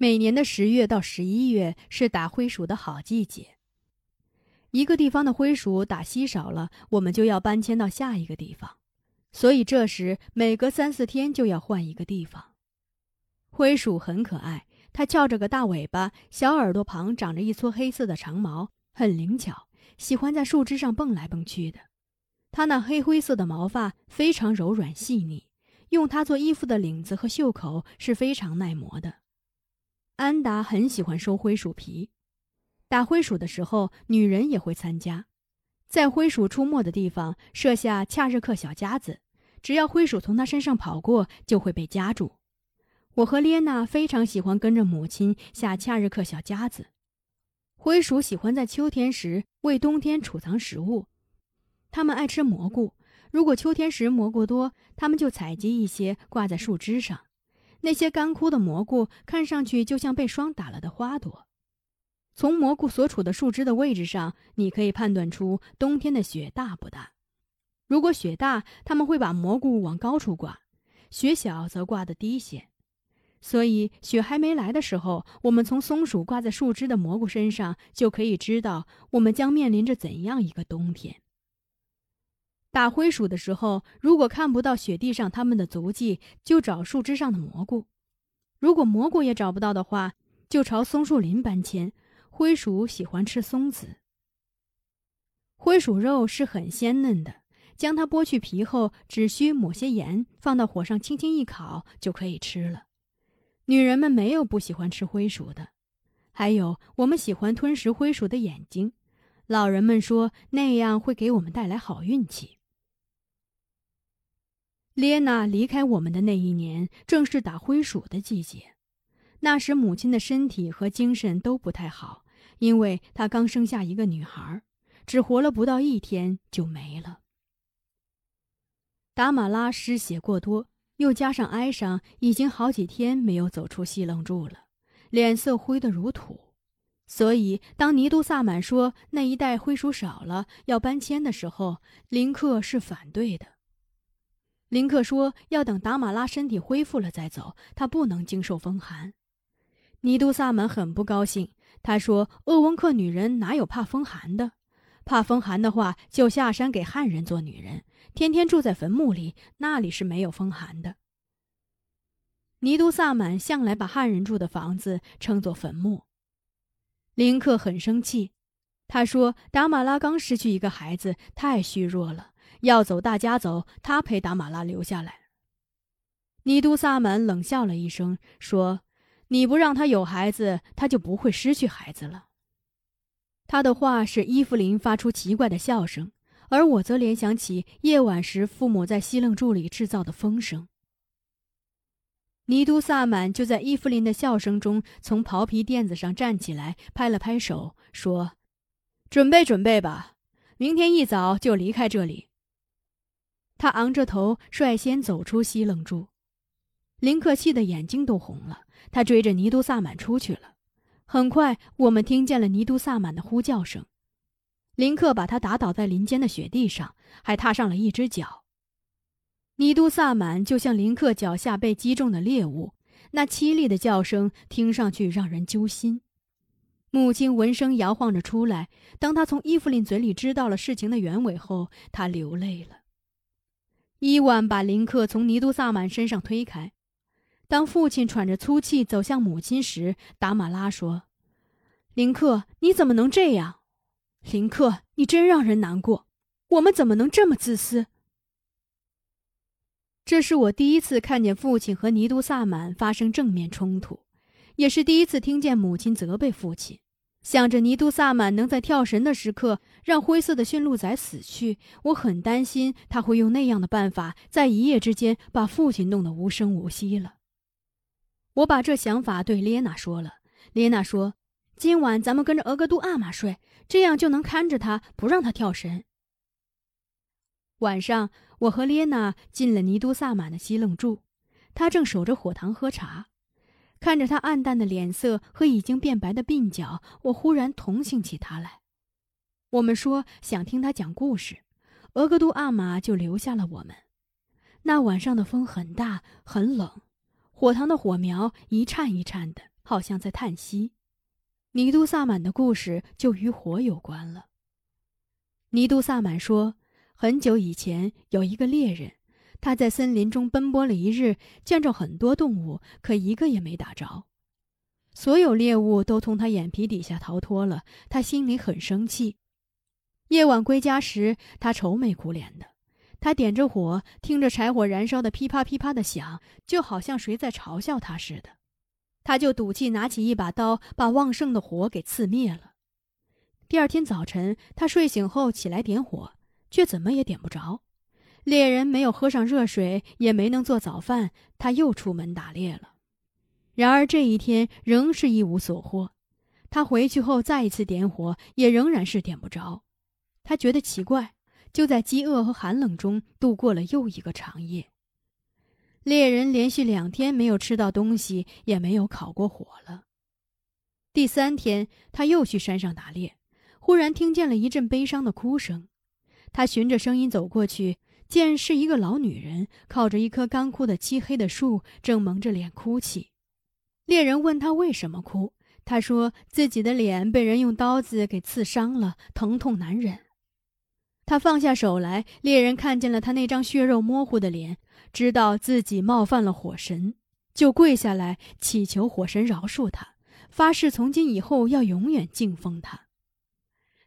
每年的十月到十一月是打灰鼠的好季节。一个地方的灰鼠打稀少了，我们就要搬迁到下一个地方，所以这时每隔三四天就要换一个地方。灰鼠很可爱，它翘着个大尾巴，小耳朵旁长着一撮黑色的长毛，很灵巧，喜欢在树枝上蹦来蹦去的。它那黑灰色的毛发非常柔软细腻，用它做衣服的领子和袖口是非常耐磨的。安达很喜欢收灰鼠皮。打灰鼠的时候，女人也会参加，在灰鼠出没的地方设下恰日克小夹子，只要灰鼠从它身上跑过，就会被夹住。我和列娜非常喜欢跟着母亲下恰日克小夹子。灰鼠喜欢在秋天时为冬天储藏食物，它们爱吃蘑菇。如果秋天时蘑菇多，它们就采集一些挂在树枝上。那些干枯的蘑菇看上去就像被霜打了的花朵。从蘑菇所处的树枝的位置上，你可以判断出冬天的雪大不大。如果雪大，他们会把蘑菇往高处挂；雪小，则挂得低些。所以，雪还没来的时候，我们从松鼠挂在树枝的蘑菇身上就可以知道我们将面临着怎样一个冬天。打灰鼠的时候，如果看不到雪地上它们的足迹，就找树枝上的蘑菇；如果蘑菇也找不到的话，就朝松树林搬迁。灰鼠喜欢吃松子。灰鼠肉是很鲜嫩的，将它剥去皮后，只需抹些盐，放到火上轻轻一烤就可以吃了。女人们没有不喜欢吃灰鼠的，还有我们喜欢吞食灰鼠的眼睛，老人们说那样会给我们带来好运气。列娜离开我们的那一年，正是打灰鼠的季节，那时母亲的身体和精神都不太好。因为她刚生下一个女孩，只活了不到一天就没了。达马拉失血过多，又加上哀伤，已经好几天没有走出西楞柱了，脸色灰得如土。所以，当尼都萨满说那一带灰鼠少了，要搬迁的时候，林克是反对的。林克说要等达马拉身体恢复了再走，他不能经受风寒。尼都萨满很不高兴。他说：“鄂温克女人哪有怕风寒的？怕风寒的话，就下山给汉人做女人，天天住在坟墓里，那里是没有风寒的。”尼都萨满向来把汉人住的房子称作坟墓。林克很生气，他说：“达马拉刚失去一个孩子，太虚弱了，要走大家走，他陪达马拉留下来。”尼都萨满冷笑了一声，说。你不让他有孩子，他就不会失去孩子了。他的话使伊芙琳发出奇怪的笑声，而我则联想起夜晚时父母在西楞柱里制造的风声。尼都萨满就在伊芙琳的笑声中从袍皮垫子上站起来，拍了拍手，说：“准备准备吧，明天一早就离开这里。”他昂着头，率先走出西楞柱。林克气的眼睛都红了。他追着尼都萨满出去了。很快，我们听见了尼都萨满的呼叫声。林克把他打倒在林间的雪地上，还踏上了一只脚。尼都萨满就像林克脚下被击中的猎物，那凄厉的叫声听上去让人揪心。母亲闻声摇晃着出来。当他从伊芙琳嘴里知道了事情的原委后，他流泪了。伊万把林克从尼都萨满身上推开。当父亲喘着粗气走向母亲时，达马拉说：“林克，你怎么能这样？林克，你真让人难过。我们怎么能这么自私？”这是我第一次看见父亲和尼都萨满发生正面冲突，也是第一次听见母亲责备父亲。想着尼都萨满能在跳神的时刻让灰色的驯鹿仔死去，我很担心他会用那样的办法，在一夜之间把父亲弄得无声无息了。我把这想法对列娜说了。列娜说：“今晚咱们跟着额格都阿玛睡，这样就能看着他，不让他跳神。”晚上，我和列娜进了尼都萨满的西楞柱，他正守着火塘喝茶。看着他暗淡的脸色和已经变白的鬓角，我忽然同情起他来。我们说想听他讲故事，额格都阿玛就留下了我们。那晚上的风很大，很冷。火塘的火苗一颤一颤的，好像在叹息。尼都萨满的故事就与火有关了。尼都萨满说，很久以前有一个猎人，他在森林中奔波了一日，见着很多动物，可一个也没打着。所有猎物都从他眼皮底下逃脱了，他心里很生气。夜晚归家时，他愁眉苦脸的。他点着火，听着柴火燃烧的噼啪噼啪的响，就好像谁在嘲笑他似的。他就赌气拿起一把刀，把旺盛的火给刺灭了。第二天早晨，他睡醒后起来点火，却怎么也点不着。猎人没有喝上热水，也没能做早饭，他又出门打猎了。然而这一天仍是一无所获。他回去后再一次点火，也仍然是点不着。他觉得奇怪。就在饥饿和寒冷中度过了又一个长夜。猎人连续两天没有吃到东西，也没有烤过火了。第三天，他又去山上打猎，忽然听见了一阵悲伤的哭声。他循着声音走过去，见是一个老女人靠着一棵干枯的漆黑的树，正蒙着脸哭泣。猎人问他为什么哭，他说自己的脸被人用刀子给刺伤了，疼痛难忍。他放下手来，猎人看见了他那张血肉模糊的脸，知道自己冒犯了火神，就跪下来祈求火神饶恕他，发誓从今以后要永远敬奉他。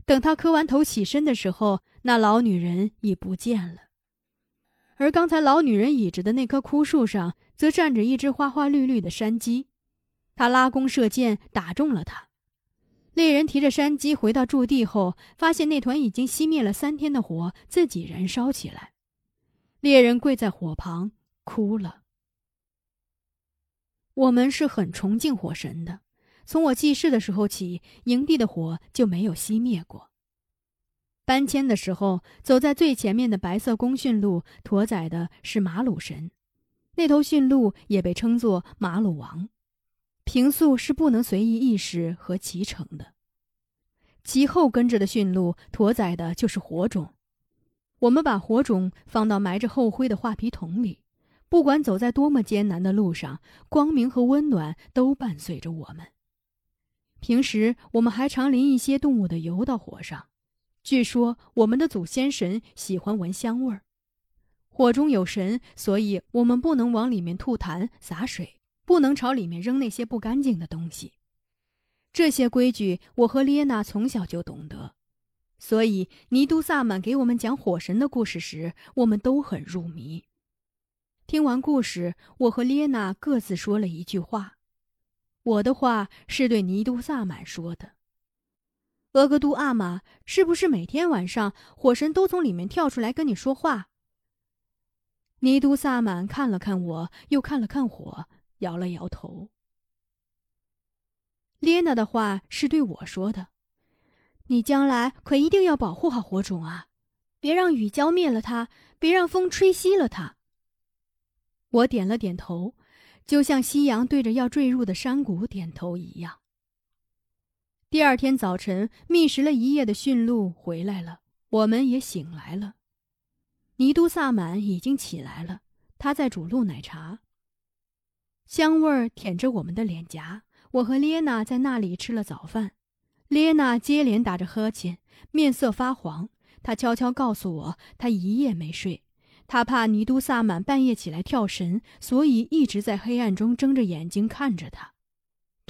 等他磕完头起身的时候，那老女人已不见了，而刚才老女人倚着的那棵枯树上，则站着一只花花绿绿的山鸡，他拉弓射箭，打中了它。猎人提着山鸡回到驻地后，发现那团已经熄灭了三天的火自己燃烧起来。猎人跪在火旁哭了。我们是很崇敬火神的，从我记事的时候起，营地的火就没有熄灭过。搬迁的时候，走在最前面的白色公驯鹿驮载的是马鲁神，那头驯鹿也被称作马鲁王。平素是不能随意意识和骑乘的，其后跟着的驯鹿驮载的就是火种。我们把火种放到埋着厚灰的画皮桶里，不管走在多么艰难的路上，光明和温暖都伴随着我们。平时我们还常淋一些动物的油到火上，据说我们的祖先神喜欢闻香味儿。火中有神，所以我们不能往里面吐痰洒水。不能朝里面扔那些不干净的东西。这些规矩，我和列娜从小就懂得，所以尼都萨满给我们讲火神的故事时，我们都很入迷。听完故事，我和列娜各自说了一句话。我的话是对尼都萨满说的：“额格都阿玛，是不是每天晚上火神都从里面跳出来跟你说话？”尼都萨满看了看我，又看了看火。摇了摇头。列娜的话是对我说的：“你将来可一定要保护好火种啊，别让雨浇灭了它，别让风吹熄了它。”我点了点头，就像夕阳对着要坠入的山谷点头一样。第二天早晨，觅食了一夜的驯鹿回来了，我们也醒来了。尼都萨满已经起来了，他在煮鹿奶茶。香味儿舔着我们的脸颊，我和列娜在那里吃了早饭。列娜接连打着呵欠，面色发黄。她悄悄告诉我，她一夜没睡，她怕尼都萨满半夜起来跳神，所以一直在黑暗中睁着眼睛看着他。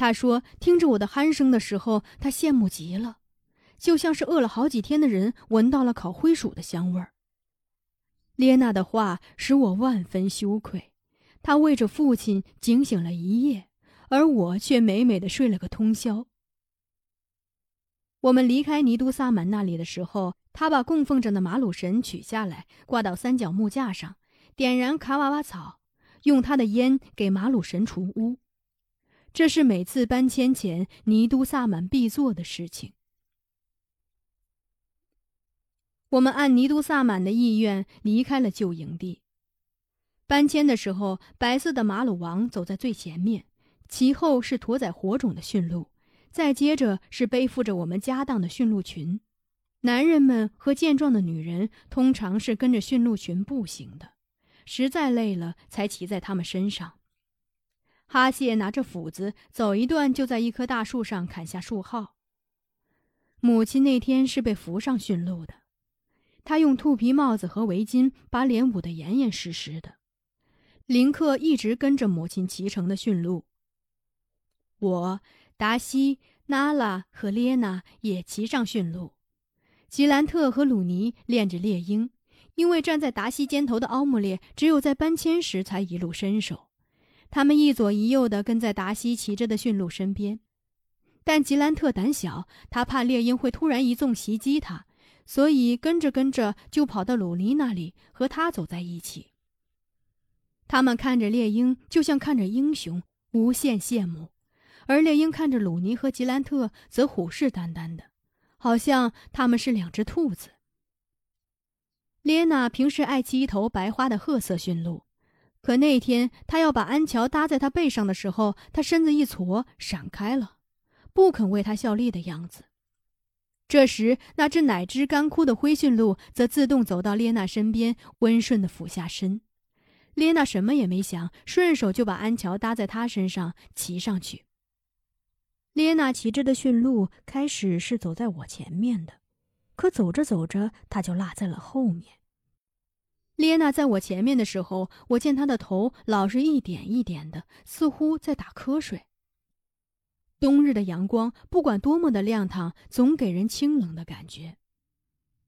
他说，听着我的鼾声的时候，他羡慕极了，就像是饿了好几天的人闻到了烤灰薯的香味儿。列娜的话使我万分羞愧。他为着父亲警醒了一夜，而我却美美的睡了个通宵。我们离开尼都萨满那里的时候，他把供奉着的马鲁神取下来，挂到三角木架上，点燃卡瓦瓦草，用他的烟给马鲁神除污。这是每次搬迁前尼都萨满必做的事情。我们按尼都萨满的意愿离开了旧营地。搬迁的时候，白色的马鲁王走在最前面，其后是驮载火种的驯鹿，再接着是背负着我们家当的驯鹿群。男人们和健壮的女人通常是跟着驯鹿群步行的，实在累了才骑在他们身上。哈谢拿着斧子，走一段就在一棵大树上砍下树号。母亲那天是被扶上驯鹿的，她用兔皮帽子和围巾把脸捂得严严实实的。林克一直跟着母亲骑乘的驯鹿。我、达西、娜拉和列娜也骑上驯鹿，吉兰特和鲁尼练着猎鹰，因为站在达西肩头的奥姆列只有在搬迁时才一路身手。他们一左一右地跟在达西骑着的驯鹿身边，但吉兰特胆小，他怕猎鹰会突然一纵袭击他，所以跟着跟着就跑到鲁尼那里和他走在一起。他们看着猎鹰，就像看着英雄，无限羡慕；而猎鹰看着鲁尼和吉兰特，则虎视眈眈的，好像他们是两只兔子。列娜平时爱骑一头白花的褐色驯鹿。可那天，他要把安乔搭在他背上的时候，他身子一挫，闪开了，不肯为他效力的样子。这时，那只奶汁干枯的灰驯鹿则自动走到列娜身边，温顺地俯下身。列娜什么也没想，顺手就把安乔搭在他身上，骑上去。列娜骑着的驯鹿开始是走在我前面的，可走着走着，它就落在了后面。列娜在我前面的时候，我见她的头老是一点一点的，似乎在打瞌睡。冬日的阳光，不管多么的亮堂，总给人清冷的感觉。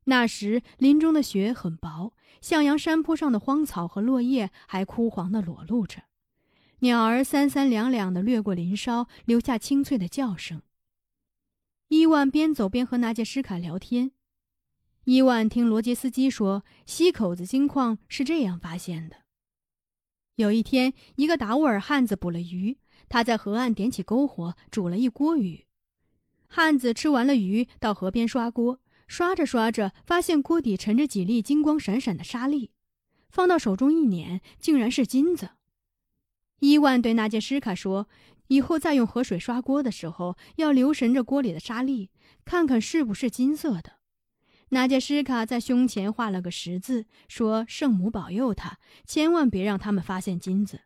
那时林中的雪很薄，向阳山坡上的荒草和落叶还枯黄的裸露着，鸟儿三三两两的掠过林梢，留下清脆的叫声。伊万边走边和纳杰什卡聊天。伊万听罗杰斯基说，西口子金矿是这样发现的：有一天，一个达斡尔汉子捕了鱼，他在河岸点起篝火，煮了一锅鱼。汉子吃完了鱼，到河边刷锅，刷着刷着，发现锅底沉着几粒金光闪闪的沙粒，放到手中一捻，竟然是金子。伊万对纳杰什卡说：“以后再用河水刷锅的时候，要留神着锅里的沙粒，看看是不是金色的。”纳杰什卡在胸前画了个十字，说：“圣母保佑他，千万别让他们发现金子。”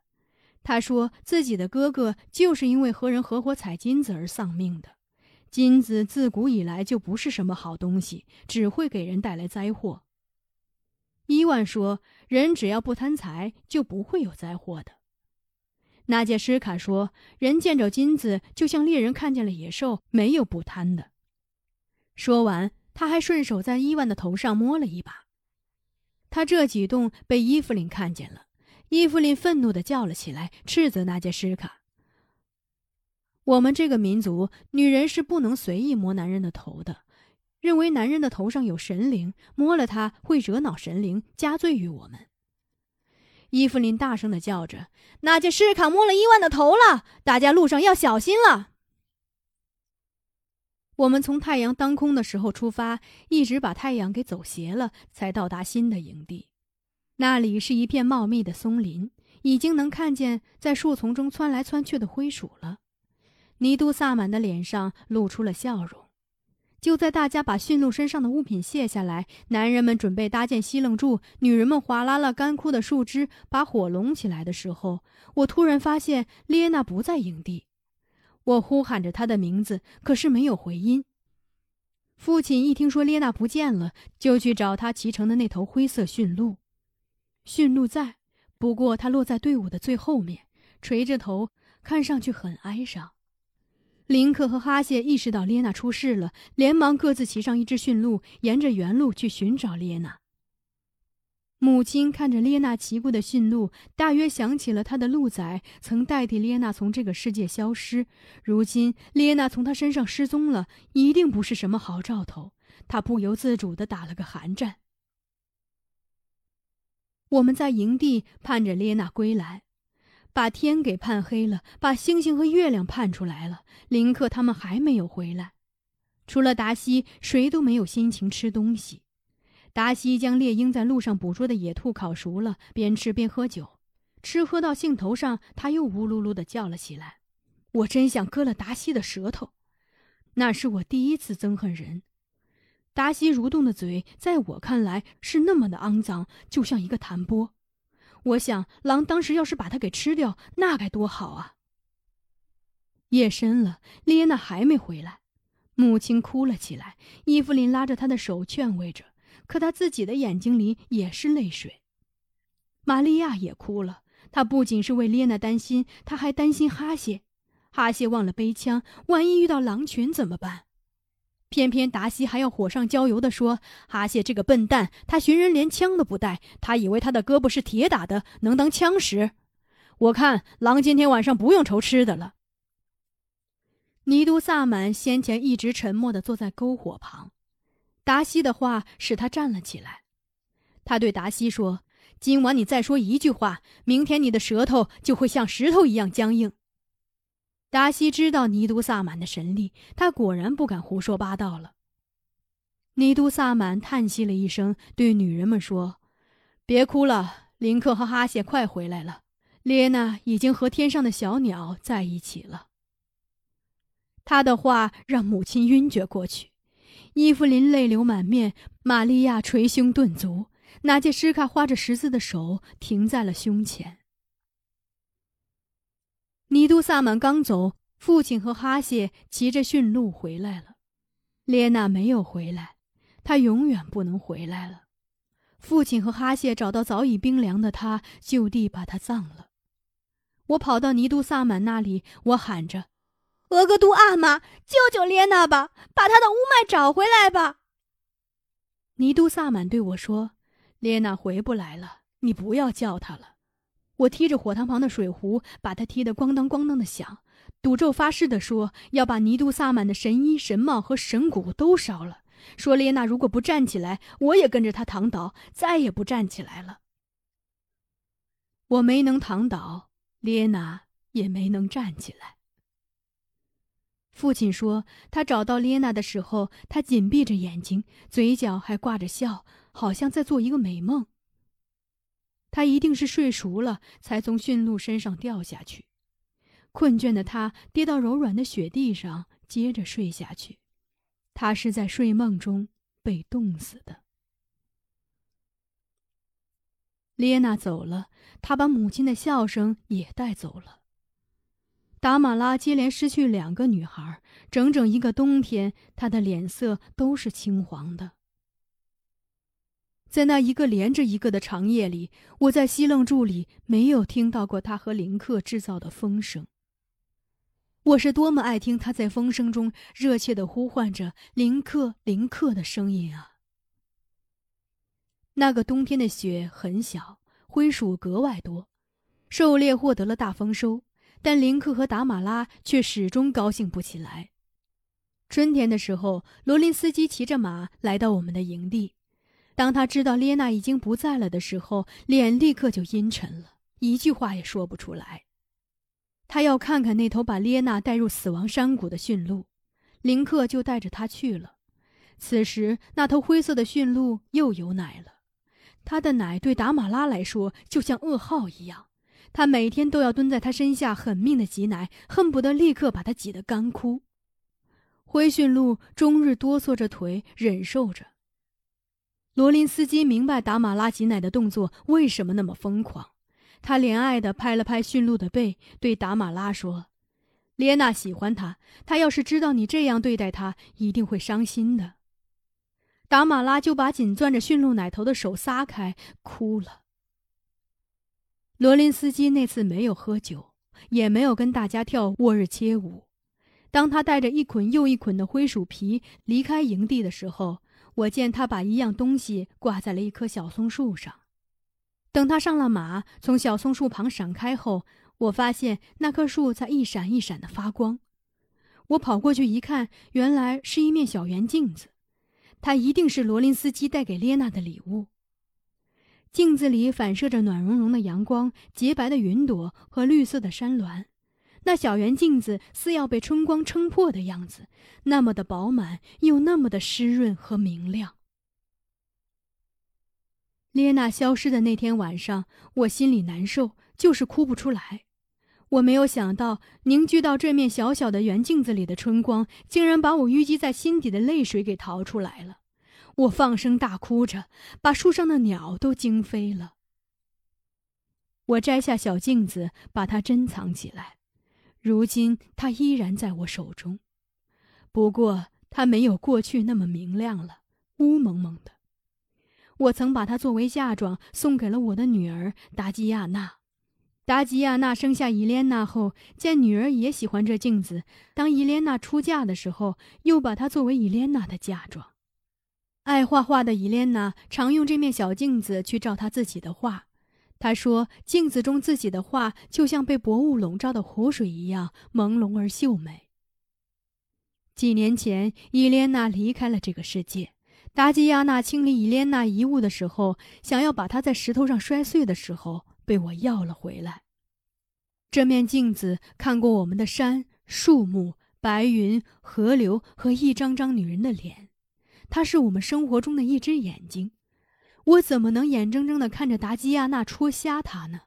他说自己的哥哥就是因为和人合伙采金子而丧命的。金子自古以来就不是什么好东西，只会给人带来灾祸。伊万说：“人只要不贪财，就不会有灾祸的。”纳杰什卡说：“人见着金子，就像猎人看见了野兽，没有不贪的。”说完。他还顺手在伊万的头上摸了一把，他这举动被伊芙琳看见了。伊芙琳愤怒地叫了起来，斥责那杰什卡：“我们这个民族，女人是不能随意摸男人的头的，认为男人的头上有神灵，摸了他会惹恼神灵，加罪于我们。”伊芙琳大声地叫着：“那杰什卡摸了伊万的头了，大家路上要小心了。”我们从太阳当空的时候出发，一直把太阳给走斜了，才到达新的营地。那里是一片茂密的松林，已经能看见在树丛中窜来窜去的灰鼠了。尼都萨满的脸上露出了笑容。就在大家把驯鹿身上的物品卸下来，男人们准备搭建西楞柱，女人们划拉了干枯的树枝，把火拢起来的时候，我突然发现列娜不在营地。我呼喊着他的名字，可是没有回音。父亲一听说列娜不见了，就去找他骑乘的那头灰色驯鹿。驯鹿在，不过他落在队伍的最后面，垂着头，看上去很哀伤。林克和哈谢意识到列娜出事了，连忙各自骑上一只驯鹿，沿着原路去寻找列娜。母亲看着列娜骑过的驯鹿，大约想起了她的鹿仔曾代替列娜从这个世界消失。如今列娜从她身上失踪了，一定不是什么好兆头。她不由自主地打了个寒战。我们在营地盼着列娜归来，把天给盼黑了，把星星和月亮盼出来了。林克他们还没有回来，除了达西，谁都没有心情吃东西。达西将猎鹰在路上捕捉的野兔烤熟了，边吃边喝酒，吃喝到兴头上，他又呜噜噜地叫了起来。我真想割了达西的舌头，那是我第一次憎恨人。达西蠕动的嘴，在我看来是那么的肮脏，就像一个弹拨。我想，狼当时要是把它给吃掉，那该多好啊！夜深了，列娜还没回来，母亲哭了起来。伊芙琳拉着她的手劝慰着，可他自己的眼睛里也是泪水。玛利亚也哭了，她不仅是为列娜担心，她还担心哈谢。哈谢忘了背枪，万一遇到狼群怎么办？偏偏达西还要火上浇油的说：“哈谢这个笨蛋，他寻人连枪都不带，他以为他的胳膊是铁打的，能当枪使。我看狼今天晚上不用愁吃的了。”尼都萨满先前一直沉默的坐在篝火旁，达西的话使他站了起来。他对达西说：“今晚你再说一句话，明天你的舌头就会像石头一样僵硬。”达西知道尼都萨满的神力，他果然不敢胡说八道了。尼都萨满叹息了一声，对女人们说：“别哭了，林克和哈谢快回来了。列娜已经和天上的小鸟在一起了。”他的话让母亲晕厥过去，伊芙琳泪流满面，玛利亚捶胸顿足，拿戒施卡画着十字的手停在了胸前。尼都萨满刚走，父亲和哈谢骑着驯鹿回来了。列娜没有回来，她永远不能回来了。父亲和哈谢找到早已冰凉的她，就地把她葬了。我跑到尼都萨满那里，我喊着：“额格都阿玛，救救列娜吧，把她的乌麦找回来吧！”尼都萨满对我说：“列娜回不来了，你不要叫她了。”我踢着火塘旁的水壶，把她踢得咣当咣当的响，赌咒发誓的说要把尼都萨满的神衣、神帽和神骨都烧了。说列娜如果不站起来，我也跟着她躺倒，再也不站起来了。我没能躺倒，列娜也没能站起来。父亲说，他找到列娜的时候，她紧闭着眼睛，嘴角还挂着笑，好像在做一个美梦。他一定是睡熟了，才从驯鹿身上掉下去。困倦的他跌到柔软的雪地上，接着睡下去。他是在睡梦中被冻死的。列娜走了，他把母亲的笑声也带走了。达马拉接连失去两个女孩，整整一个冬天，她的脸色都是青黄的。在那一个连着一个的长夜里，我在西楞柱里没有听到过他和林克制造的风声。我是多么爱听他在风声中热切的呼唤着“林克，林克”的声音啊！那个冬天的雪很小，灰鼠格外多，狩猎获得了大丰收，但林克和达马拉却始终高兴不起来。春天的时候，罗林斯基骑着马来到我们的营地。当他知道列娜已经不在了的时候，脸立刻就阴沉了，一句话也说不出来。他要看看那头把列娜带入死亡山谷的驯鹿，林克就带着他去了。此时，那头灰色的驯鹿又有奶了，它的奶对达马拉来说就像噩耗一样，他每天都要蹲在他身下狠命的挤奶，恨不得立刻把它挤得干枯。灰驯鹿终日哆嗦着腿，忍受着。罗林斯基明白达马拉挤奶的动作为什么那么疯狂，他怜爱地拍了拍驯鹿的背，对达马拉说：“列娜喜欢他，他要是知道你这样对待他，一定会伤心的。”达马拉就把紧攥着驯鹿奶头的手撒开，哭了。罗林斯基那次没有喝酒，也没有跟大家跳沃日切舞。当他带着一捆又一捆的灰鼠皮离开营地的时候。我见他把一样东西挂在了一棵小松树上，等他上了马，从小松树旁闪开后，我发现那棵树在一闪一闪的发光。我跑过去一看，原来是一面小圆镜子，它一定是罗林斯基带给列娜的礼物。镜子里反射着暖融融的阳光、洁白的云朵和绿色的山峦。那小圆镜子似要被春光撑破的样子，那么的饱满，又那么的湿润和明亮。列娜消失的那天晚上，我心里难受，就是哭不出来。我没有想到，凝聚到这面小小的圆镜子里的春光，竟然把我淤积在心底的泪水给淘出来了。我放声大哭着，把树上的鸟都惊飞了。我摘下小镜子，把它珍藏起来。如今它依然在我手中，不过它没有过去那么明亮了，乌蒙蒙的。我曾把它作为嫁妆送给了我的女儿达吉亚娜。达吉亚娜生下伊莲娜后，见女儿也喜欢这镜子，当伊莲娜出嫁的时候，又把它作为伊莲娜的嫁妆。爱画画的伊莲娜常用这面小镜子去照她自己的画。她说，镜子中自己的画就像被薄雾笼罩的湖水一样朦胧而秀美。几年前，伊莲娜离开了这个世界。达吉亚娜清理伊莲娜遗物的时候，想要把它在石头上摔碎的时候，被我要了回来。这面镜子看过我们的山、树木、白云、河流和一张张女人的脸，它是我们生活中的一只眼睛。我怎么能眼睁睁的看着达吉亚娜戳瞎它呢？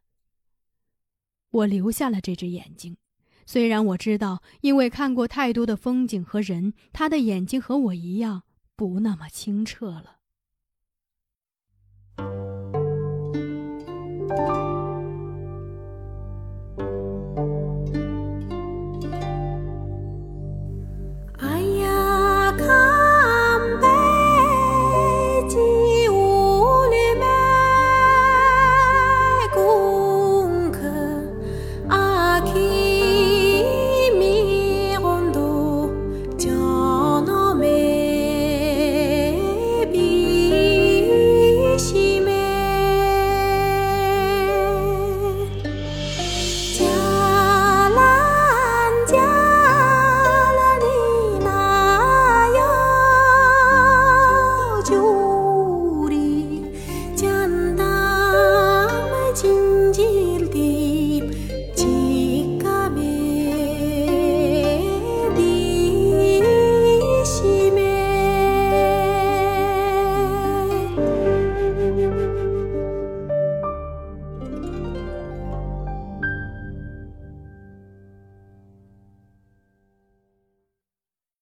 我留下了这只眼睛，虽然我知道，因为看过太多的风景和人，他的眼睛和我一样不那么清澈了。